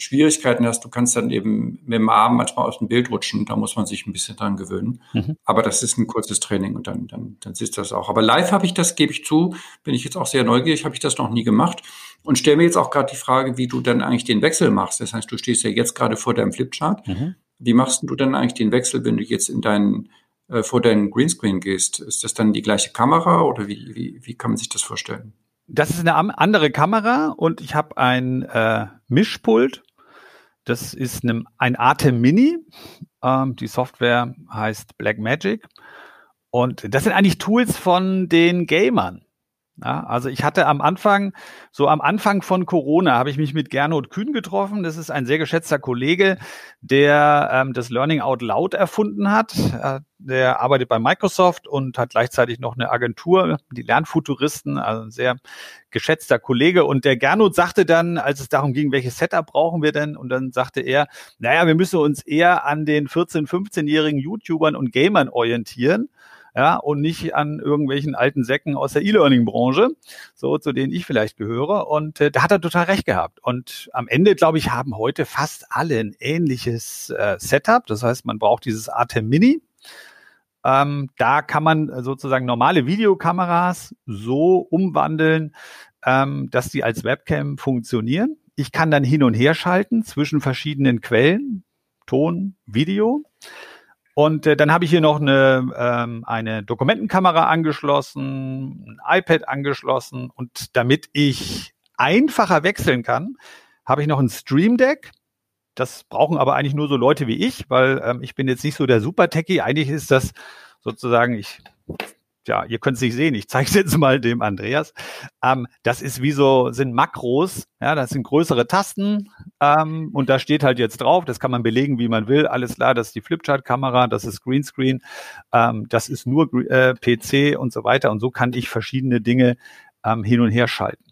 Schwierigkeiten hast, du kannst dann eben mit dem Arm manchmal aus dem Bild rutschen. Da muss man sich ein bisschen dran gewöhnen. Mhm. Aber das ist ein kurzes Training und dann, dann, dann sitzt das auch. Aber live habe ich das, gebe ich zu, bin ich jetzt auch sehr neugierig, habe ich das noch nie gemacht. Und stelle mir jetzt auch gerade die Frage, wie du dann eigentlich den Wechsel machst. Das heißt, du stehst ja jetzt gerade vor deinem Flipchart. Mhm. Wie machst du dann eigentlich den Wechsel, wenn du jetzt in deinen äh, vor deinen Greenscreen gehst? Ist das dann die gleiche Kamera oder wie, wie, wie kann man sich das vorstellen? Das ist eine andere Kamera und ich habe ein äh, Mischpult. Das ist eine, ein Atem Mini. Ähm, die Software heißt Blackmagic. Und das sind eigentlich Tools von den Gamern. Ja, also ich hatte am Anfang, so am Anfang von Corona, habe ich mich mit Gernot Kühn getroffen. Das ist ein sehr geschätzter Kollege, der ähm, das Learning Out Loud erfunden hat. Äh, der arbeitet bei Microsoft und hat gleichzeitig noch eine Agentur, die Lernfuturisten, also ein sehr geschätzter Kollege. Und der Gernot sagte dann, als es darum ging, welches Setup brauchen wir denn? Und dann sagte er, naja, wir müssen uns eher an den 14-, 15-jährigen YouTubern und Gamern orientieren ja, und nicht an irgendwelchen alten Säcken aus der E-Learning-Branche, so zu denen ich vielleicht gehöre. Und äh, da hat er total recht gehabt. Und am Ende, glaube ich, haben heute fast alle ein ähnliches äh, Setup. Das heißt, man braucht dieses Atem Mini. Ähm, da kann man sozusagen normale Videokameras so umwandeln, ähm, dass die als Webcam funktionieren. Ich kann dann hin und her schalten zwischen verschiedenen Quellen, Ton, Video. Und äh, dann habe ich hier noch eine, ähm, eine Dokumentenkamera angeschlossen, ein iPad angeschlossen und damit ich einfacher wechseln kann, habe ich noch ein Stream Deck. Das brauchen aber eigentlich nur so Leute wie ich, weil ähm, ich bin jetzt nicht so der Super-Techie. Eigentlich ist das sozusagen, ich ja, ihr könnt es nicht sehen, ich zeige es jetzt mal dem Andreas. Ähm, das ist wie so, sind Makros, ja, das sind größere Tasten ähm, und da steht halt jetzt drauf, das kann man belegen, wie man will. Alles klar, das ist die Flipchart-Kamera, das ist Greenscreen, ähm, das ist nur äh, PC und so weiter. Und so kann ich verschiedene Dinge ähm, hin und her schalten.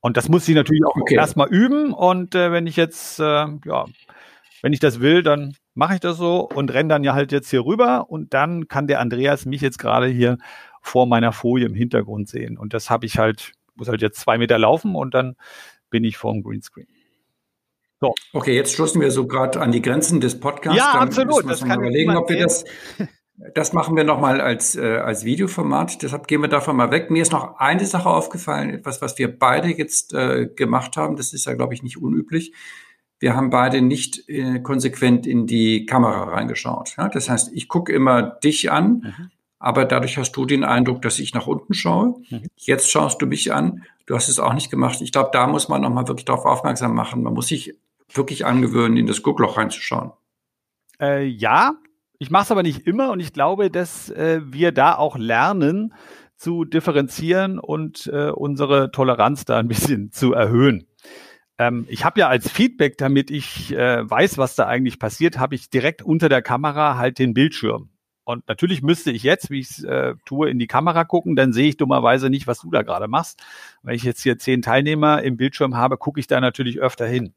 Und das muss ich natürlich auch okay. erstmal üben. Und äh, wenn ich jetzt, äh, ja, wenn ich das will, dann mache ich das so und renne dann ja halt jetzt hier rüber und dann kann der Andreas mich jetzt gerade hier vor meiner Folie im Hintergrund sehen. Und das habe ich halt, muss halt jetzt zwei Meter laufen und dann bin ich vor dem Greenscreen. So. Okay, jetzt stoßen wir so gerade an die Grenzen des Podcasts. Ja, dann absolut. Das kann überlegen, ob wir das, das machen wir nochmal als, äh, als Videoformat. Deshalb gehen wir davon mal weg. Mir ist noch eine Sache aufgefallen, etwas, was wir beide jetzt äh, gemacht haben. Das ist ja, glaube ich, nicht unüblich wir haben beide nicht äh, konsequent in die Kamera reingeschaut. Ja? Das heißt, ich gucke immer dich an, mhm. aber dadurch hast du den Eindruck, dass ich nach unten schaue. Mhm. Jetzt schaust du mich an. Du hast es auch nicht gemacht. Ich glaube, da muss man nochmal wirklich darauf aufmerksam machen. Man muss sich wirklich angewöhnen, in das Guckloch reinzuschauen. Äh, ja, ich mache es aber nicht immer und ich glaube, dass äh, wir da auch lernen zu differenzieren und äh, unsere Toleranz da ein bisschen zu erhöhen. Ähm, ich habe ja als Feedback, damit ich äh, weiß, was da eigentlich passiert, habe ich direkt unter der Kamera halt den Bildschirm. Und natürlich müsste ich jetzt, wie ich es äh, tue, in die Kamera gucken, dann sehe ich dummerweise nicht, was du da gerade machst. Wenn ich jetzt hier zehn Teilnehmer im Bildschirm habe, gucke ich da natürlich öfter hin.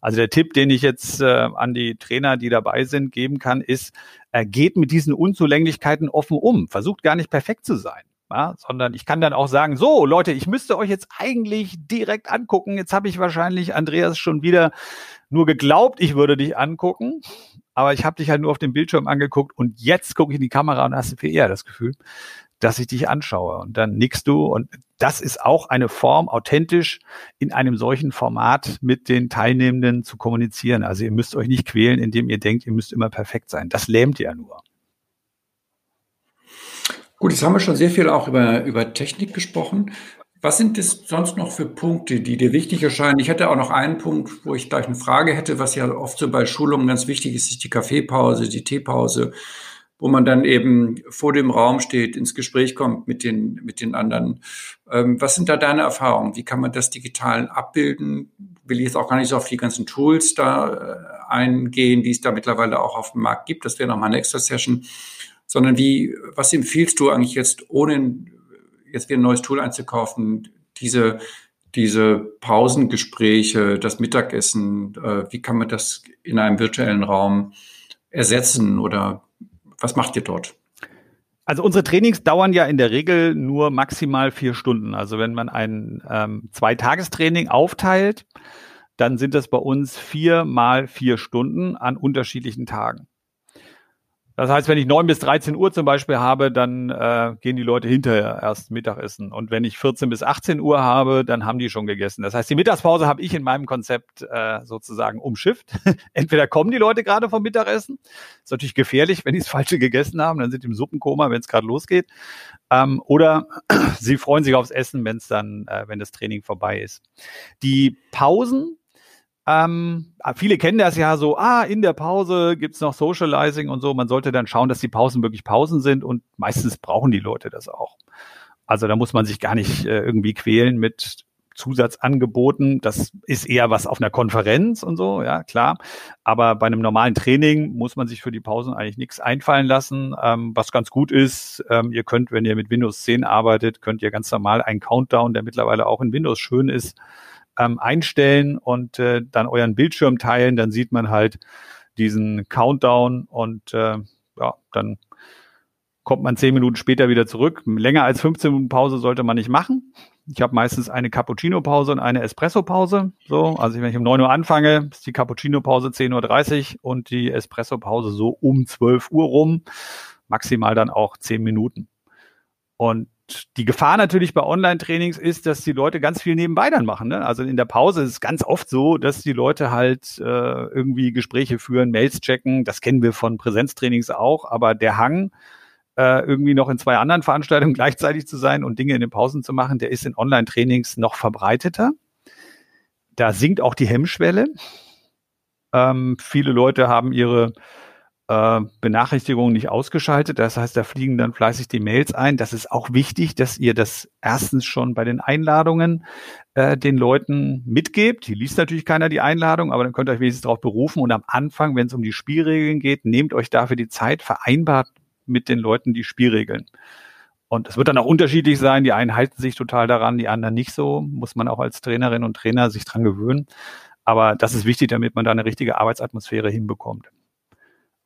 Also der Tipp, den ich jetzt äh, an die Trainer, die dabei sind, geben kann, ist, äh, geht mit diesen Unzulänglichkeiten offen um. Versucht gar nicht perfekt zu sein. Ja, sondern ich kann dann auch sagen, so Leute, ich müsste euch jetzt eigentlich direkt angucken. Jetzt habe ich wahrscheinlich Andreas schon wieder nur geglaubt, ich würde dich angucken, aber ich habe dich halt nur auf dem Bildschirm angeguckt und jetzt gucke ich in die Kamera und hast viel eher das Gefühl, dass ich dich anschaue. Und dann nickst du. Und das ist auch eine Form, authentisch in einem solchen Format mit den Teilnehmenden zu kommunizieren. Also ihr müsst euch nicht quälen, indem ihr denkt, ihr müsst immer perfekt sein. Das lähmt ja nur. Gut, jetzt haben wir schon sehr viel auch über, über Technik gesprochen. Was sind es sonst noch für Punkte, die dir wichtig erscheinen? Ich hätte auch noch einen Punkt, wo ich gleich eine Frage hätte, was ja oft so bei Schulungen ganz wichtig ist, ist die Kaffeepause, die Teepause, wo man dann eben vor dem Raum steht, ins Gespräch kommt mit den, mit den anderen. Ähm, was sind da deine Erfahrungen? Wie kann man das digital abbilden? Will ich jetzt auch gar nicht so auf die ganzen Tools da äh, eingehen, die es da mittlerweile auch auf dem Markt gibt. Das wäre nochmal eine extra Session. Sondern wie, was empfiehlst du eigentlich jetzt, ohne jetzt wieder ein neues Tool einzukaufen, diese, diese Pausengespräche, das Mittagessen, äh, wie kann man das in einem virtuellen Raum ersetzen oder was macht ihr dort? Also unsere Trainings dauern ja in der Regel nur maximal vier Stunden. Also wenn man ein ähm, Zweitagestraining aufteilt, dann sind das bei uns vier mal vier Stunden an unterschiedlichen Tagen. Das heißt, wenn ich neun bis 13 Uhr zum Beispiel habe, dann äh, gehen die Leute hinterher erst Mittagessen. Und wenn ich 14 bis 18 Uhr habe, dann haben die schon gegessen. Das heißt, die Mittagspause habe ich in meinem Konzept äh, sozusagen umschifft. Entweder kommen die Leute gerade vom Mittagessen. Ist natürlich gefährlich, wenn die das Falsche gegessen haben, dann sind die im Suppenkoma, wenn es gerade losgeht. Ähm, oder sie freuen sich aufs Essen, wenn es dann, äh, wenn das Training vorbei ist. Die Pausen ähm, viele kennen das ja so, ah, in der Pause gibt's noch Socializing und so. Man sollte dann schauen, dass die Pausen wirklich Pausen sind und meistens brauchen die Leute das auch. Also da muss man sich gar nicht äh, irgendwie quälen mit Zusatzangeboten. Das ist eher was auf einer Konferenz und so, ja, klar. Aber bei einem normalen Training muss man sich für die Pausen eigentlich nichts einfallen lassen. Ähm, was ganz gut ist, ähm, ihr könnt, wenn ihr mit Windows 10 arbeitet, könnt ihr ganz normal einen Countdown, der mittlerweile auch in Windows schön ist, ähm, einstellen und äh, dann euren Bildschirm teilen, dann sieht man halt diesen Countdown und äh, ja, dann kommt man zehn Minuten später wieder zurück. Länger als 15 Minuten Pause sollte man nicht machen. Ich habe meistens eine Cappuccino-Pause und eine Espresso-Pause. So, also wenn ich um 9 Uhr anfange, ist die Cappuccino-Pause 10.30 Uhr und die Espresso-Pause so um 12 Uhr rum. Maximal dann auch 10 Minuten. Und die Gefahr natürlich bei Online-Trainings ist, dass die Leute ganz viel nebenbei dann machen. Ne? Also in der Pause ist es ganz oft so, dass die Leute halt äh, irgendwie Gespräche führen, Mails checken. Das kennen wir von Präsenztrainings auch. Aber der Hang, äh, irgendwie noch in zwei anderen Veranstaltungen gleichzeitig zu sein und Dinge in den Pausen zu machen, der ist in Online-Trainings noch verbreiteter. Da sinkt auch die Hemmschwelle. Ähm, viele Leute haben ihre äh, Benachrichtigungen nicht ausgeschaltet. Das heißt, da fliegen dann fleißig die Mails ein. Das ist auch wichtig, dass ihr das erstens schon bei den Einladungen äh, den Leuten mitgebt. Hier liest natürlich keiner die Einladung, aber dann könnt ihr euch wenigstens darauf berufen. Und am Anfang, wenn es um die Spielregeln geht, nehmt euch dafür die Zeit, vereinbart mit den Leuten die Spielregeln. Und es wird dann auch unterschiedlich sein. Die einen halten sich total daran, die anderen nicht so. Muss man auch als Trainerin und Trainer sich dran gewöhnen. Aber das ist wichtig, damit man da eine richtige Arbeitsatmosphäre hinbekommt.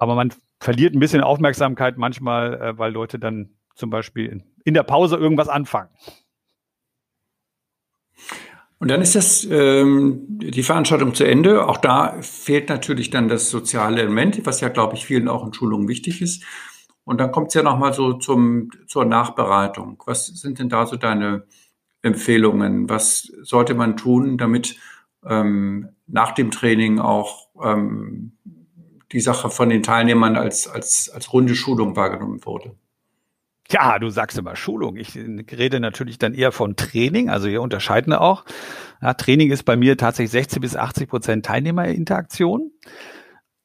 Aber man verliert ein bisschen Aufmerksamkeit manchmal, äh, weil Leute dann zum Beispiel in der Pause irgendwas anfangen. Und dann ist das ähm, die Veranstaltung zu Ende. Auch da fehlt natürlich dann das soziale Element, was ja, glaube ich, vielen auch in Schulungen wichtig ist. Und dann kommt es ja nochmal so zum, zur Nachbereitung. Was sind denn da so deine Empfehlungen? Was sollte man tun, damit ähm, nach dem Training auch ähm, die Sache von den Teilnehmern als, als, als runde Schulung wahrgenommen wurde. Ja, du sagst immer Schulung. Ich rede natürlich dann eher von Training. Also wir unterscheiden auch. Ja, Training ist bei mir tatsächlich 60 bis 80 Prozent Teilnehmerinteraktion.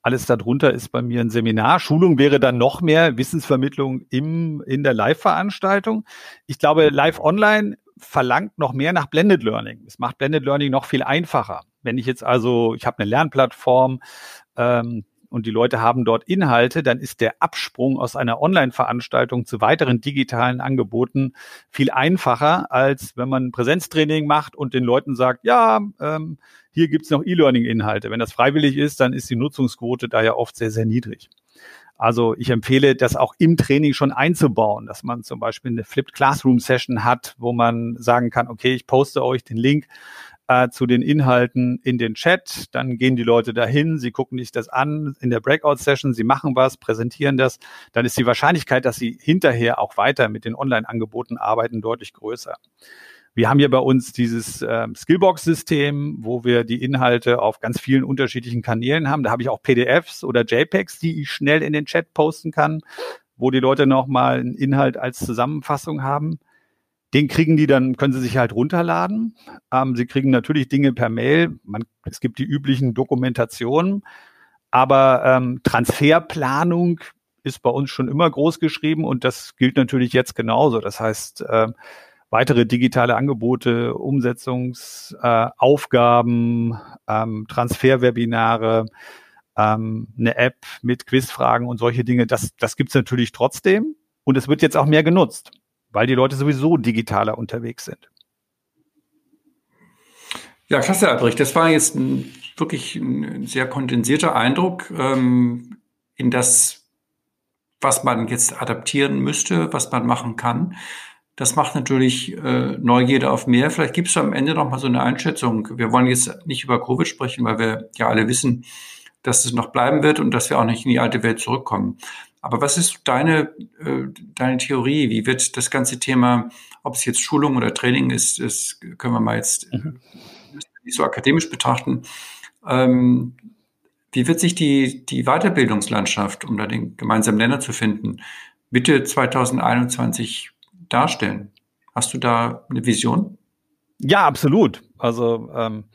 Alles darunter ist bei mir ein Seminar. Schulung wäre dann noch mehr Wissensvermittlung im, in der Live-Veranstaltung. Ich glaube, Live Online verlangt noch mehr nach Blended Learning. Es macht Blended Learning noch viel einfacher. Wenn ich jetzt also, ich habe eine Lernplattform, ähm, und die Leute haben dort Inhalte, dann ist der Absprung aus einer Online-Veranstaltung zu weiteren digitalen Angeboten viel einfacher, als wenn man Präsenztraining macht und den Leuten sagt, ja, ähm, hier gibt's noch E-Learning-Inhalte. Wenn das freiwillig ist, dann ist die Nutzungsquote da ja oft sehr, sehr niedrig. Also ich empfehle, das auch im Training schon einzubauen, dass man zum Beispiel eine Flipped Classroom Session hat, wo man sagen kann, okay, ich poste euch den Link äh, zu den Inhalten in den Chat. Dann gehen die Leute dahin, sie gucken sich das an in der Breakout-Session, sie machen was, präsentieren das. Dann ist die Wahrscheinlichkeit, dass sie hinterher auch weiter mit den Online-Angeboten arbeiten, deutlich größer. Wir haben hier bei uns dieses äh, Skillbox-System, wo wir die Inhalte auf ganz vielen unterschiedlichen Kanälen haben. Da habe ich auch PDFs oder JPEGs, die ich schnell in den Chat posten kann, wo die Leute nochmal einen Inhalt als Zusammenfassung haben. Den kriegen die dann, können sie sich halt runterladen. Ähm, sie kriegen natürlich Dinge per Mail. Man, es gibt die üblichen Dokumentationen, aber ähm, Transferplanung ist bei uns schon immer groß geschrieben und das gilt natürlich jetzt genauso. Das heißt, äh, weitere digitale Angebote, Umsetzungsaufgaben, äh, ähm, Transferwebinare, ähm, eine App mit Quizfragen und solche Dinge, das, das gibt's natürlich trotzdem. Und es wird jetzt auch mehr genutzt weil die Leute sowieso digitaler unterwegs sind. Ja, klasse, Albrecht. Das war jetzt ein, wirklich ein sehr kondensierter Eindruck ähm, in das, was man jetzt adaptieren müsste, was man machen kann. Das macht natürlich äh, Neugierde auf mehr. Vielleicht gibt es am Ende noch mal so eine Einschätzung. Wir wollen jetzt nicht über Covid sprechen, weil wir ja alle wissen, dass es noch bleiben wird und dass wir auch nicht in die alte Welt zurückkommen. Aber was ist deine, äh, deine Theorie? Wie wird das ganze Thema, ob es jetzt Schulung oder Training ist, das können wir mal jetzt nicht so akademisch betrachten. Ähm, wie wird sich die, die Weiterbildungslandschaft, um da den gemeinsamen Nenner zu finden, Mitte 2021 darstellen? Hast du da eine Vision? Ja, absolut. Also ähm,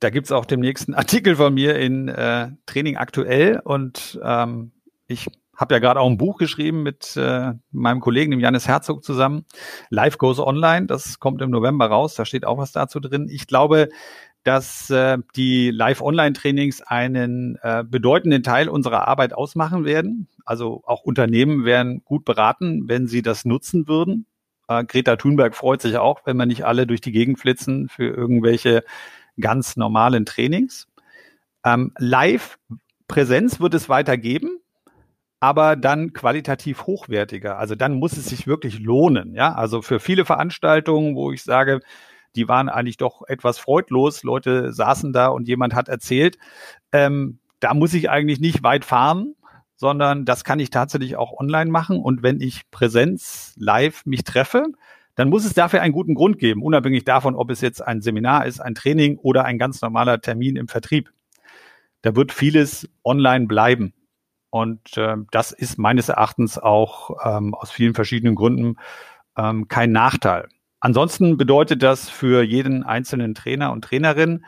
da gibt's auch den nächsten Artikel von mir in äh, Training aktuell und ähm, ich habe ja gerade auch ein Buch geschrieben mit äh, meinem Kollegen, dem Janis Herzog zusammen. Life Goes Online, das kommt im November raus, da steht auch was dazu drin. Ich glaube, dass äh, die Live-Online-Trainings einen äh, bedeutenden Teil unserer Arbeit ausmachen werden. Also auch Unternehmen wären gut beraten, wenn sie das nutzen würden. Äh, Greta Thunberg freut sich auch, wenn wir nicht alle durch die Gegend flitzen für irgendwelche ganz normalen Trainings. Ähm, Live-Präsenz wird es weitergeben aber dann qualitativ hochwertiger. Also dann muss es sich wirklich lohnen. Ja, also für viele Veranstaltungen, wo ich sage, die waren eigentlich doch etwas freudlos. Leute saßen da und jemand hat erzählt, ähm, da muss ich eigentlich nicht weit fahren, sondern das kann ich tatsächlich auch online machen. Und wenn ich Präsenz live mich treffe, dann muss es dafür einen guten Grund geben, unabhängig davon, ob es jetzt ein Seminar ist, ein Training oder ein ganz normaler Termin im Vertrieb. Da wird vieles online bleiben. Und äh, das ist meines Erachtens auch ähm, aus vielen verschiedenen Gründen ähm, kein Nachteil. Ansonsten bedeutet das für jeden einzelnen Trainer und Trainerin,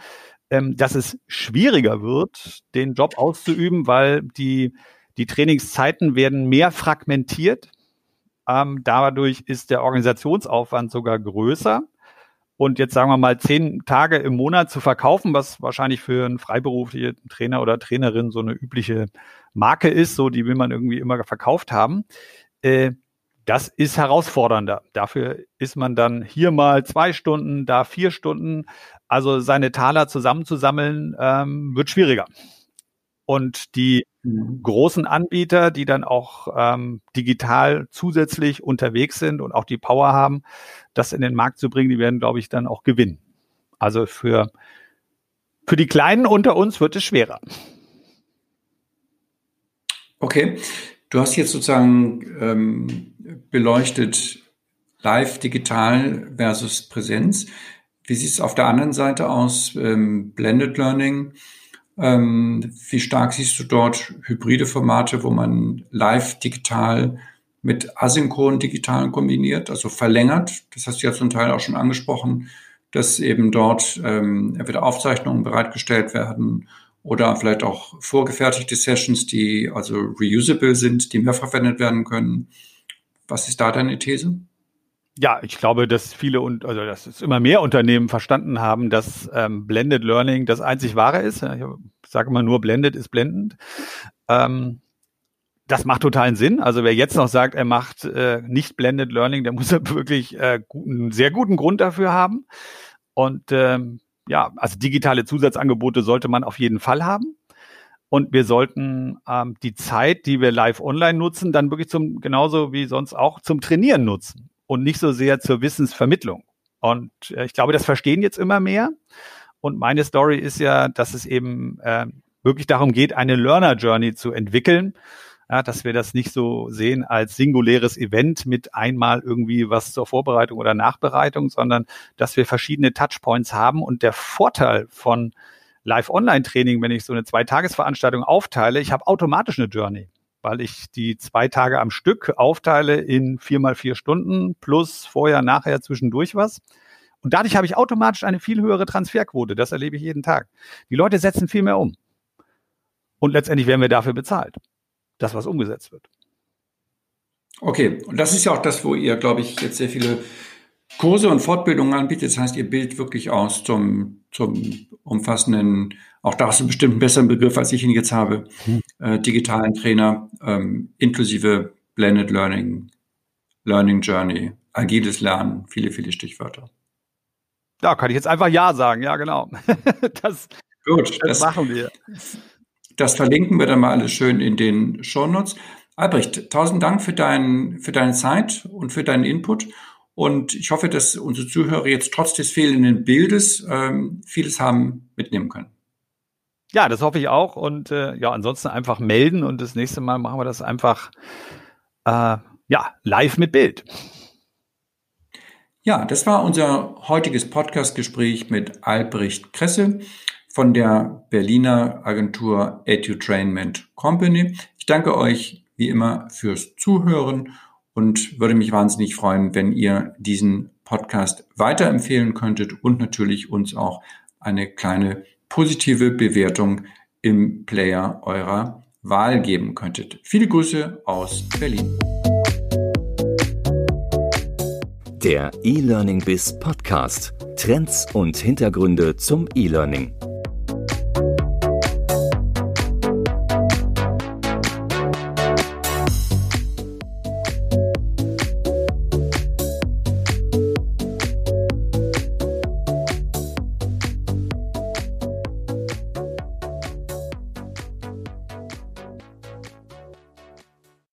ähm, dass es schwieriger wird, den Job auszuüben, weil die, die Trainingszeiten werden mehr fragmentiert. Ähm, dadurch ist der Organisationsaufwand sogar größer. Und jetzt sagen wir mal zehn Tage im Monat zu verkaufen, was wahrscheinlich für einen freiberuflichen Trainer oder Trainerin so eine übliche Marke ist, so die will man irgendwie immer verkauft haben. Äh, das ist herausfordernder. Dafür ist man dann hier mal zwei Stunden, da vier Stunden. Also seine Taler zusammenzusammeln, ähm, wird schwieriger. Und die. Großen Anbieter, die dann auch ähm, digital zusätzlich unterwegs sind und auch die Power haben, das in den Markt zu bringen, die werden, glaube ich, dann auch gewinnen. Also für, für die Kleinen unter uns wird es schwerer. Okay, du hast jetzt sozusagen ähm, beleuchtet live, digital versus Präsenz. Wie sieht es auf der anderen Seite aus? Ähm, Blended Learning. Ähm, wie stark siehst du dort hybride Formate, wo man live digital mit asynchron digital kombiniert, also verlängert? Das hast du ja zum Teil auch schon angesprochen, dass eben dort ähm, entweder Aufzeichnungen bereitgestellt werden oder vielleicht auch vorgefertigte Sessions, die also reusable sind, die mehrfach verwendet werden können. Was ist da deine These? Ja, ich glaube, dass viele und also dass es immer mehr Unternehmen verstanden haben, dass ähm, Blended Learning das einzig wahre ist. Ich sage immer nur, Blended ist blendend. Ähm, das macht totalen Sinn. Also wer jetzt noch sagt, er macht äh, nicht Blended Learning, der muss wirklich äh, einen sehr guten Grund dafür haben. Und ähm, ja, also digitale Zusatzangebote sollte man auf jeden Fall haben. Und wir sollten ähm, die Zeit, die wir live online nutzen, dann wirklich zum, genauso wie sonst auch zum Trainieren nutzen und nicht so sehr zur Wissensvermittlung. Und äh, ich glaube, das verstehen jetzt immer mehr. Und meine Story ist ja, dass es eben äh, wirklich darum geht, eine Learner Journey zu entwickeln. Ja, dass wir das nicht so sehen als singuläres Event mit einmal irgendwie was zur Vorbereitung oder Nachbereitung, sondern dass wir verschiedene Touchpoints haben. Und der Vorteil von Live-Online-Training, wenn ich so eine Zweitagesveranstaltung aufteile, ich habe automatisch eine Journey, weil ich die zwei Tage am Stück aufteile in vier mal vier Stunden plus vorher, nachher, zwischendurch was. Und dadurch habe ich automatisch eine viel höhere Transferquote. Das erlebe ich jeden Tag. Die Leute setzen viel mehr um. Und letztendlich werden wir dafür bezahlt, das, was umgesetzt wird. Okay, und das ist ja auch das, wo ihr, glaube ich, jetzt sehr viele Kurse und Fortbildungen anbietet. Das heißt, ihr bildet wirklich aus zum, zum umfassenden, auch da hast du bestimmt einen besseren Begriff, als ich ihn jetzt habe, hm. Äh, digitalen Trainer, ähm, inklusive Blended Learning, Learning Journey, agiles Lernen, viele, viele Stichwörter. Ja, kann ich jetzt einfach Ja sagen. Ja, genau. das, Gut, das, das machen wir. Das verlinken wir dann mal alles schön in den Shownotes. Albrecht, tausend Dank für, dein, für deine Zeit und für deinen Input. Und ich hoffe, dass unsere Zuhörer jetzt trotz des fehlenden Bildes ähm, vieles haben mitnehmen können. Ja, das hoffe ich auch. Und äh, ja, ansonsten einfach melden und das nächste Mal machen wir das einfach äh, ja, live mit Bild. Ja, das war unser heutiges Podcast-Gespräch mit Albrecht Kresse von der Berliner Agentur Edutrainment Company. Ich danke euch wie immer fürs Zuhören und würde mich wahnsinnig freuen, wenn ihr diesen Podcast weiterempfehlen könntet und natürlich uns auch eine kleine positive Bewertung im Player eurer Wahl geben könntet. Viele Grüße aus Berlin. Der E-Learning Biz Podcast. Trends und Hintergründe zum E-Learning.